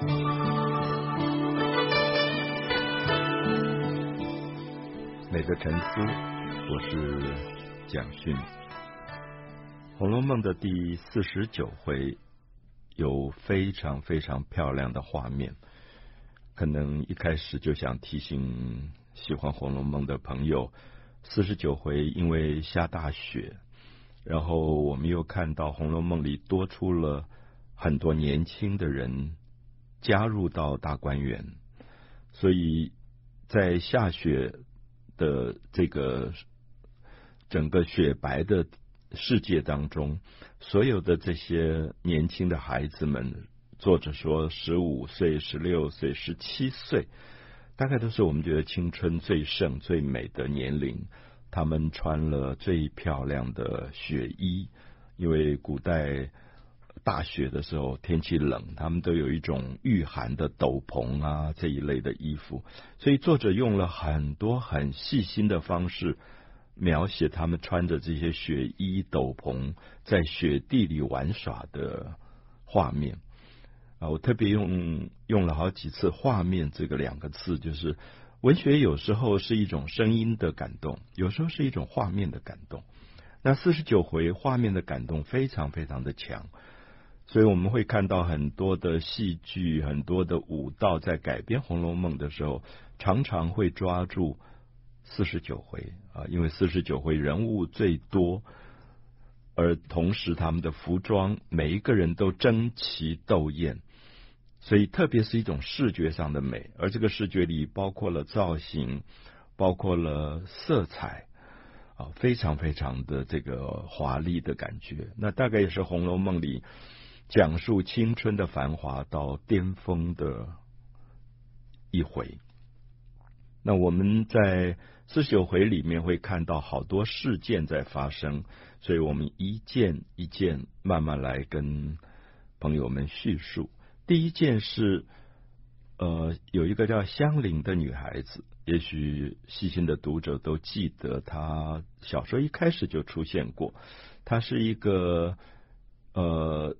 每个沉思，我是蒋勋。《红楼梦》的第四十九回有非常非常漂亮的画面，可能一开始就想提醒喜欢《红楼梦》的朋友，四十九回因为下大雪，然后我们又看到《红楼梦》里多出了很多年轻的人加入到大观园，所以在下雪。的这个整个雪白的世界当中，所有的这些年轻的孩子们，作者说十五岁、十六岁、十七岁，大概都是我们觉得青春最盛、最美的年龄。他们穿了最漂亮的雪衣，因为古代。大雪的时候，天气冷，他们都有一种御寒的斗篷啊，这一类的衣服。所以作者用了很多很细心的方式描写他们穿着这些雪衣斗篷在雪地里玩耍的画面啊。我特别用用了好几次“画面”这个两个字，就是文学有时候是一种声音的感动，有时候是一种画面的感动。那四十九回画面的感动非常非常的强。所以我们会看到很多的戏剧，很多的舞蹈，在改编《红楼梦》的时候，常常会抓住四十九回啊，因为四十九回人物最多，而同时他们的服装每一个人都争奇斗艳，所以特别是一种视觉上的美，而这个视觉里包括了造型，包括了色彩啊，非常非常的这个华丽的感觉。那大概也是《红楼梦》里。讲述青春的繁华到巅峰的一回。那我们在四十九回里面会看到好多事件在发生，所以我们一件一件慢慢来跟朋友们叙述。第一件是，呃，有一个叫香菱的女孩子，也许细心的读者都记得，她小说一开始就出现过。她是一个，呃。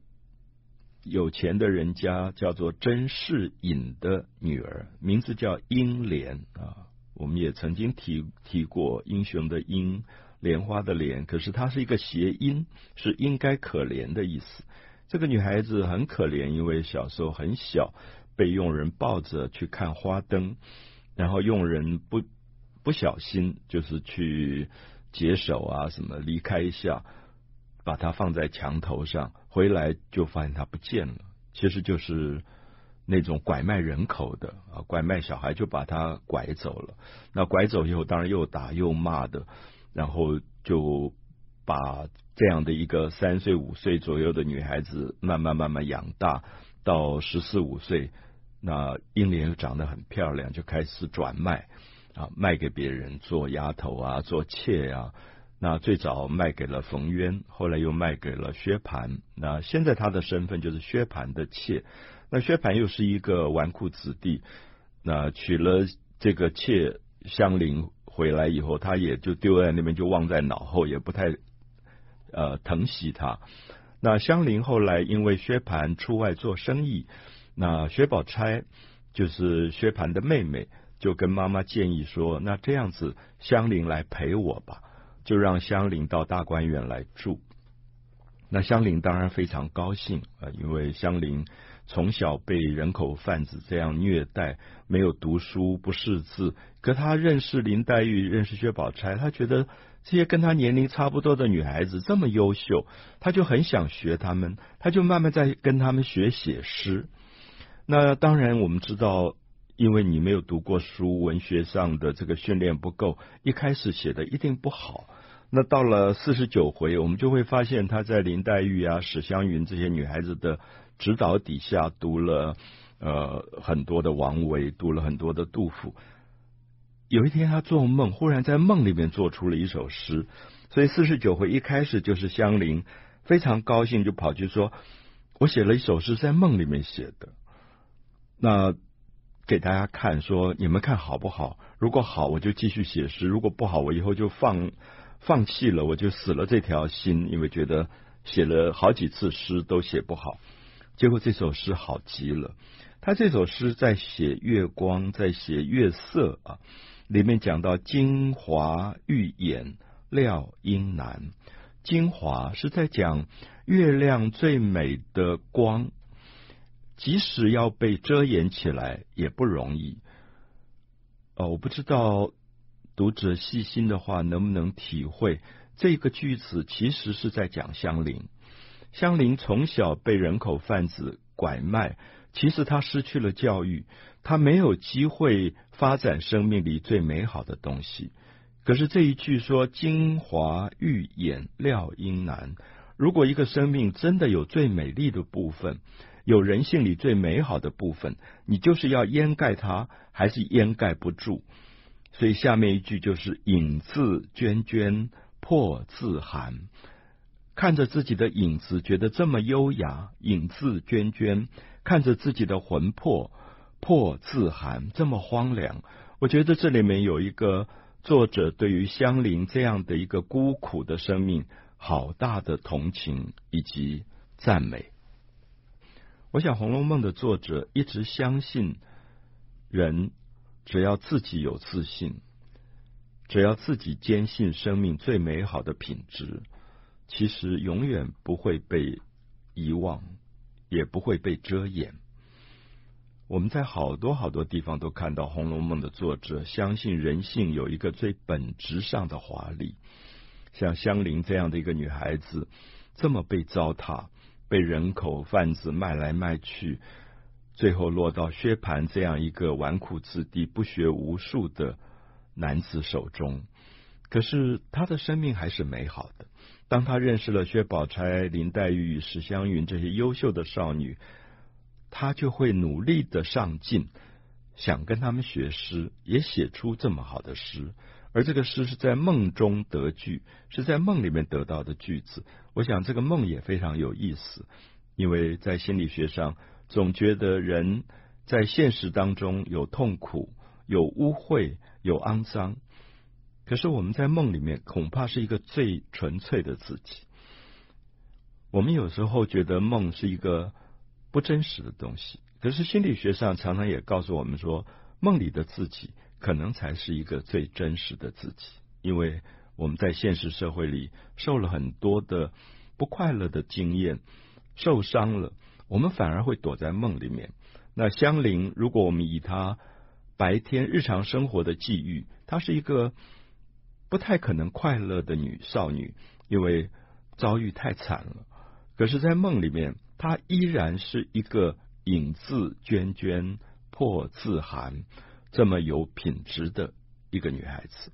有钱的人家叫做甄士隐的女儿，名字叫英莲啊。我们也曾经提提过英雄的英，莲花的莲，可是它是一个谐音，是应该可怜的意思。这个女孩子很可怜，因为小时候很小，被佣人抱着去看花灯，然后佣人不不小心就是去解手啊什么，离开一下。把它放在墙头上，回来就发现它不见了。其实就是那种拐卖人口的啊，拐卖小孩就把他拐走了。那拐走以后，当然又打又骂的，然后就把这样的一个三岁五岁左右的女孩子慢慢慢慢养大，到十四五岁，那英莲又长得很漂亮，就开始转卖啊，卖给别人做丫头啊，做妾啊。那最早卖给了冯渊，后来又卖给了薛蟠。那现在他的身份就是薛蟠的妾。那薛蟠又是一个纨绔子弟，那娶了这个妾香菱回来以后，他也就丢在那边，就忘在脑后，也不太呃疼惜他。那香菱后来因为薛蟠出外做生意，那薛宝钗就是薛蟠的妹妹，就跟妈妈建议说：“那这样子，香菱来陪我吧。”就让香菱到大观园来住，那香菱当然非常高兴啊，因为香菱从小被人口贩子这样虐待，没有读书，不识字。可她认识林黛玉，认识薛宝钗，她觉得这些跟她年龄差不多的女孩子这么优秀，她就很想学她们，她就慢慢在跟她们学写诗。那当然，我们知道。因为你没有读过书，文学上的这个训练不够，一开始写的一定不好。那到了四十九回，我们就会发现他在林黛玉啊、史湘云这些女孩子的指导底下，读了呃很多的王维，读了很多的杜甫。有一天他做梦，忽然在梦里面做出了一首诗，所以四十九回一开始就是香菱非常高兴，就跑去说：“我写了一首诗，在梦里面写的。”那。给大家看，说你们看好不好？如果好，我就继续写诗；如果不好，我以后就放放弃了，我就死了这条心，因为觉得写了好几次诗都写不好。结果这首诗好极了，他这首诗在写月光，在写月色啊，里面讲到精华欲掩，料英难。精华是在讲月亮最美的光，即使要被遮掩起来也不容易。哦，我不知道读者细心的话能不能体会，这个句子其实是在讲香菱。香菱从小被人口贩子拐卖，其实她失去了教育，她没有机会发展生命里最美好的东西。可是这一句说“精华欲掩，料应难”。如果一个生命真的有最美丽的部分，有人性里最美好的部分，你就是要掩盖它，还是掩盖不住？所以下面一句就是“影自涓涓，魄自寒”。看着自己的影子，觉得这么优雅；影自涓涓，看着自己的魂魄，魄自寒，这么荒凉。我觉得这里面有一个作者对于香菱这样的一个孤苦的生命，好大的同情以及赞美。我想，《红楼梦》的作者一直相信，人只要自己有自信，只要自己坚信生命最美好的品质。其实永远不会被遗忘，也不会被遮掩。我们在好多好多地方都看到《红楼梦》的作者相信人性有一个最本质上的华丽。像香菱这样的一个女孩子，这么被糟蹋，被人口贩子卖来卖去，最后落到薛蟠这样一个纨绔子弟、不学无术的男子手中。可是他的生命还是美好的。当他认识了薛宝钗、林黛玉、史湘云这些优秀的少女，他就会努力的上进，想跟他们学诗，也写出这么好的诗。而这个诗是在梦中得句，是在梦里面得到的句子。我想这个梦也非常有意思，因为在心理学上，总觉得人在现实当中有痛苦、有污秽、有肮脏。可是我们在梦里面恐怕是一个最纯粹的自己。我们有时候觉得梦是一个不真实的东西，可是心理学上常常也告诉我们说，梦里的自己可能才是一个最真实的自己。因为我们在现实社会里受了很多的不快乐的经验，受伤了，我们反而会躲在梦里面。那香菱，如果我们以她白天日常生活的际遇，她是一个。不太可能快乐的女少女，因为遭遇太惨了。可是，在梦里面，她依然是一个影自娟娟破自寒，这么有品质的一个女孩子。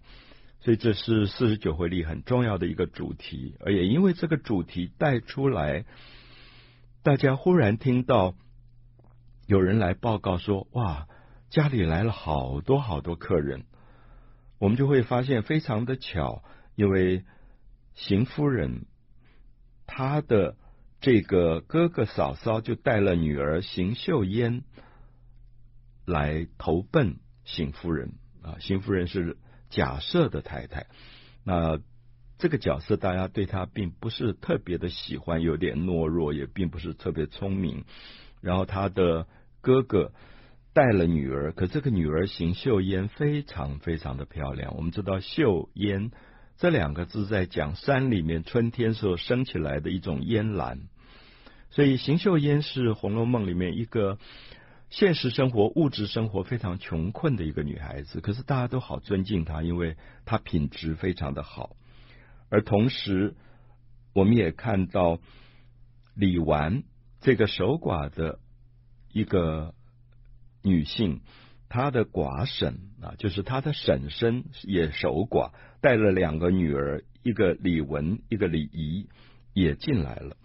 所以，这是四十九回里很重要的一个主题。而也因为这个主题带出来，大家忽然听到有人来报告说：“哇，家里来了好多好多客人。”我们就会发现非常的巧，因为邢夫人她的这个哥哥嫂嫂就带了女儿邢秀烟来投奔邢夫人啊。邢夫人是贾赦的太太，那这个角色大家对她并不是特别的喜欢，有点懦弱，也并不是特别聪明。然后她的哥哥。带了女儿，可这个女儿邢岫烟非常非常的漂亮。我们知道“岫烟”这两个字在讲山里面春天时候生起来的一种烟兰，所以邢岫烟是《红楼梦》里面一个现实生活、物质生活非常穷困的一个女孩子。可是大家都好尊敬她，因为她品质非常的好。而同时，我们也看到李纨这个守寡的一个。女性，她的寡婶啊，就是她的婶婶也守寡，带了两个女儿，一个李文，一个李仪，也进来了。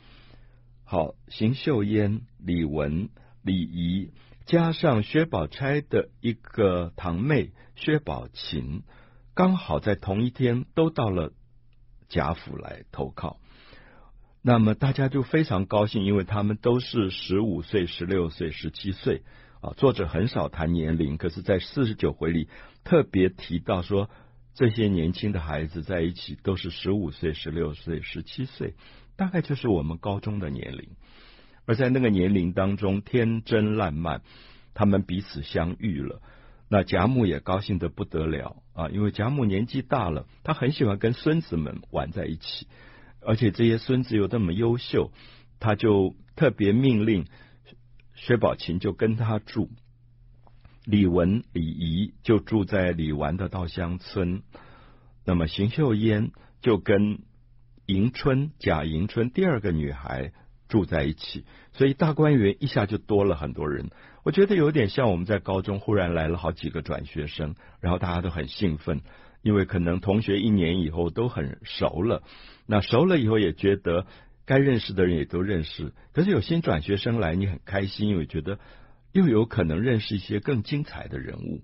好，邢岫烟、李文、李仪，加上薛宝钗的一个堂妹薛宝琴，刚好在同一天都到了贾府来投靠。那么大家就非常高兴，因为他们都是十五岁、十六岁、十七岁。啊，作者很少谈年龄，可是，在四十九回里特别提到说，这些年轻的孩子在一起都是十五岁、十六岁、十七岁，大概就是我们高中的年龄。而在那个年龄当中，天真烂漫，他们彼此相遇了。那贾母也高兴得不得了啊，因为贾母年纪大了，她很喜欢跟孙子们玩在一起，而且这些孙子又这么优秀，她就特别命令薛宝琴就跟他住，李文、李仪就住在李纨的稻香村，那么邢岫烟就跟迎春贾迎春第二个女孩。住在一起，所以大观园一下就多了很多人。我觉得有点像我们在高中忽然来了好几个转学生，然后大家都很兴奋，因为可能同学一年以后都很熟了。那熟了以后也觉得该认识的人也都认识。可是有新转学生来，你很开心，因为觉得又有可能认识一些更精彩的人物。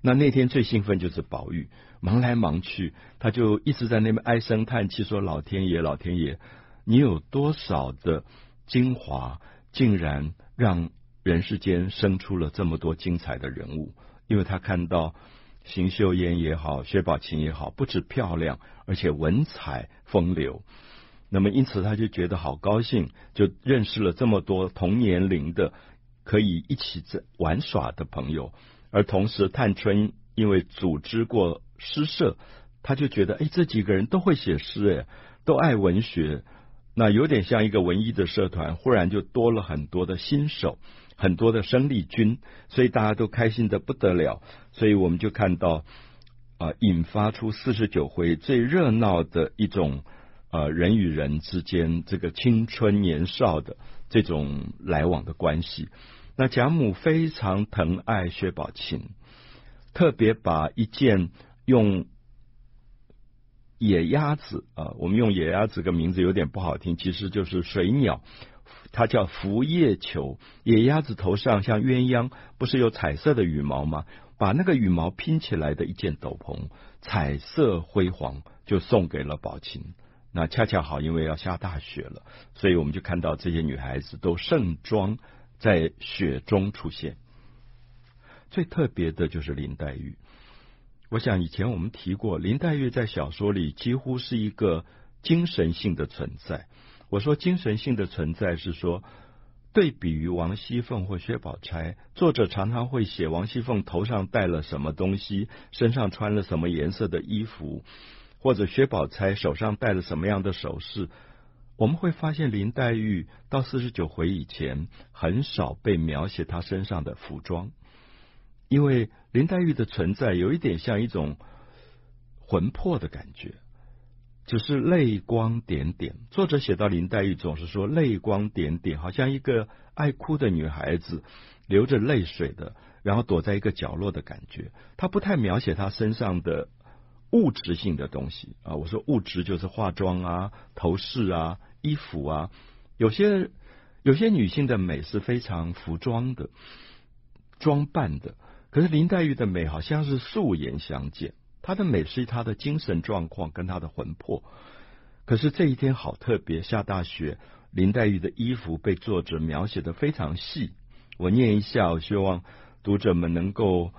那那天最兴奋就是宝玉，忙来忙去，他就一直在那边唉声叹气，说：“老天爷，老天爷，你有多少的？”精华竟然让人世间生出了这么多精彩的人物，因为他看到邢岫烟也好，薛宝琴也好，不止漂亮，而且文采风流。那么因此他就觉得好高兴，就认识了这么多同年龄的可以一起在玩耍的朋友。而同时，探春因为组织过诗社，他就觉得，哎，这几个人都会写诗，哎，都爱文学。那有点像一个文艺的社团，忽然就多了很多的新手，很多的生力军，所以大家都开心得不得了。所以我们就看到啊、引发出四十九回最热闹的一种呃人与人之间这个青春年少的这种来往的关系。那贾母非常疼爱薛宝琴，特别把一件用。野鸭子啊，我们用野鸭子个名字有点不好听，其实就是水鸟，它叫拂叶裘。野鸭子头上像鸳鸯，不是有彩色的羽毛吗？把那个羽毛拼起来的一件斗篷，彩色辉煌，就送给了宝琴。那恰恰好，因为要下大雪了，所以我们就看到这些女孩子都盛装在雪中出现。最特别的就是林黛玉。我想以前我们提过，林黛玉在小说里几乎是一个精神性的存在。我说精神性的存在是说，对比于王熙凤或薛宝钗，作者常常会写王熙凤头上戴了什么东西，身上穿了什么颜色的衣服，或者薛宝钗手上戴了什么样的首饰。我们会发现林黛玉到四十九回以前，很少被描写她身上的服装。因为林黛玉的存在有一点像一种魂魄的感觉，只是泪光点点。作者写到林黛玉总是说泪光点点，好像一个爱哭的女孩子流着泪水的，然后躲在一个角落的感觉。她不太描写她身上的物质性的东西啊。我说物质就是化妆啊、头饰啊、衣服啊。有些有些女性的美是非常服装的、装扮的。可是林黛玉的美好像是素颜相见，她的美是她的精神状况跟她的魂魄。可是这一天好特别，下大雪，林黛玉的衣服被作者描写的非常细。我念一下，我希望读者们能够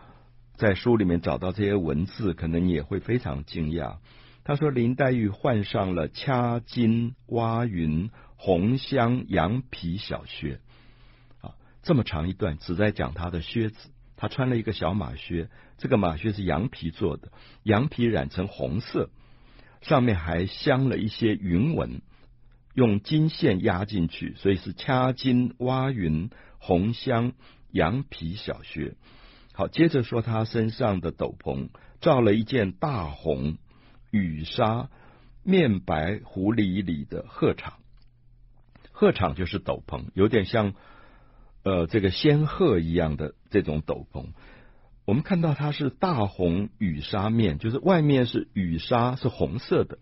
在书里面找到这些文字，可能你也会非常惊讶。他说林黛玉换上了掐金挖云红香羊皮小靴，啊，这么长一段只在讲她的靴子。他穿了一个小马靴，这个马靴是羊皮做的，羊皮染成红色，上面还镶了一些云纹，用金线压进去，所以是掐金挖云红镶羊皮小靴。好，接着说他身上的斗篷，罩了一件大红羽纱面白狐狸里的鹤氅，鹤氅就是斗篷，有点像。呃，这个仙鹤一样的这种斗篷，我们看到它是大红羽纱面，就是外面是羽纱，是红色的。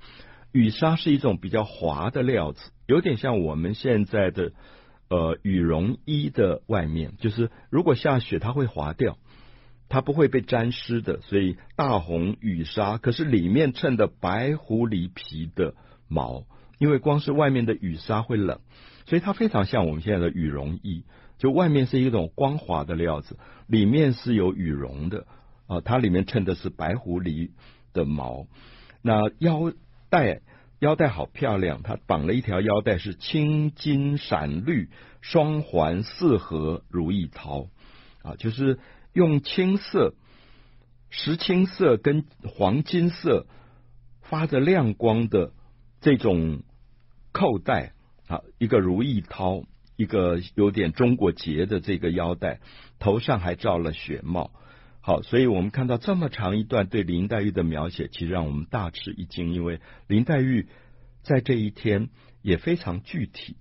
羽纱是一种比较滑的料子，有点像我们现在的呃羽绒衣的外面，就是如果下雪它会滑掉，它不会被沾湿的。所以大红羽纱，可是里面衬的白狐狸皮的毛，因为光是外面的羽纱会冷，所以它非常像我们现在的羽绒衣。就外面是一种光滑的料子，里面是有羽绒的啊，它里面衬的是白狐狸的毛。那腰带腰带好漂亮，它绑了一条腰带是青金闪绿双环四合如意绦啊，就是用青色、石青色跟黄金色发着亮光的这种扣带啊，一个如意绦，一个有点中国结的这个腰带，头上还罩了雪帽。好，所以我们看到这么长一段对林黛玉的描写，其实让我们大吃一惊，因为林黛玉在这一天也非常具体，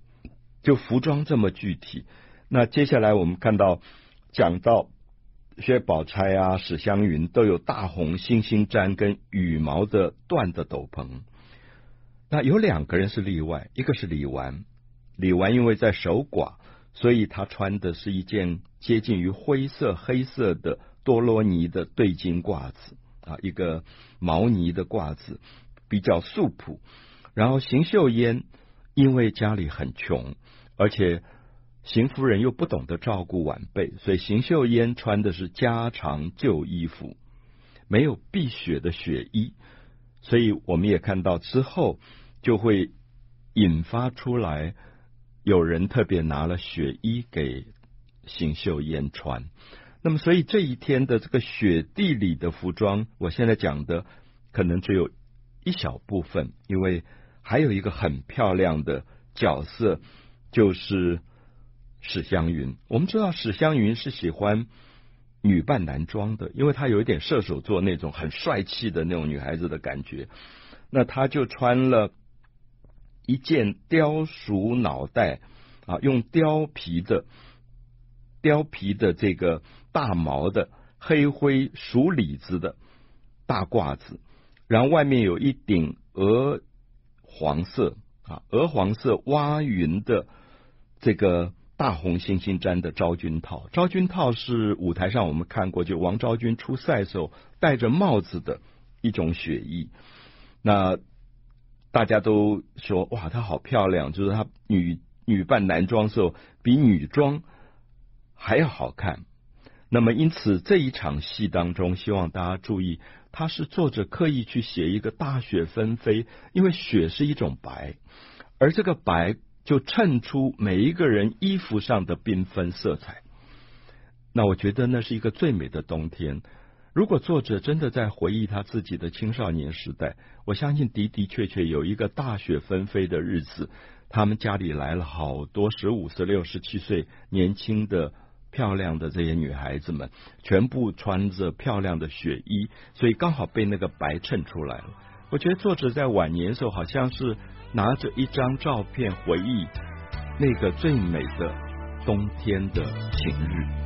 就服装这么具体。那接下来我们看到讲到薛宝钗啊、史湘云都有大红星星毡跟羽毛的缎的斗篷，那有两个人是例外，一个是李纨，李纨因为在守寡，所以他穿的是一件接近于灰色、黑色的。多罗尼的对襟褂子啊，一个毛呢的褂子，比较素朴。然后邢岫烟因为家里很穷，而且邢夫人又不懂得照顾晚辈，所以邢岫烟穿的是家常旧衣服，没有避雪的雪衣。所以我们也看到之后就会引发出来，有人特别拿了雪衣给邢岫烟穿。那么，所以这一天的这个雪地里的服装，我现在讲的可能只有一小部分，因为还有一个很漂亮的角色，就是史湘云。我们知道史湘云是喜欢女扮男装的，因为她有一点射手座那种很帅气的那种女孩子的感觉。那她就穿了一件貂鼠脑袋啊，用貂皮的貂皮的这个。大毛的黑灰鼠里子的大褂子，然后外面有一顶鹅黄色啊，鹅黄色挖云的这个大红星星毡的昭君套。昭君套是舞台上我们看过，就王昭君出塞时候戴着帽子的一种雪衣。那大家都说哇，她好漂亮，就是她女女扮男装时候比女装还要好看。那么，因此这一场戏当中，希望大家注意，他是作者刻意去写一个大雪纷飞，因为雪是一种白，而这个白就衬出每一个人衣服上的缤纷色彩。那我觉得那是一个最美的冬天。如果作者真的在回忆他自己的青少年时代，我相信的的确确有一个大雪纷飞的日子，他们家里来了好多十五、十六、十七岁年轻的。漂亮的这些女孩子们，全部穿着漂亮的雪衣，所以刚好被那个白衬出来了。我觉得作者在晚年的时候，好像是拿着一张照片回忆那个最美的冬天的晴日。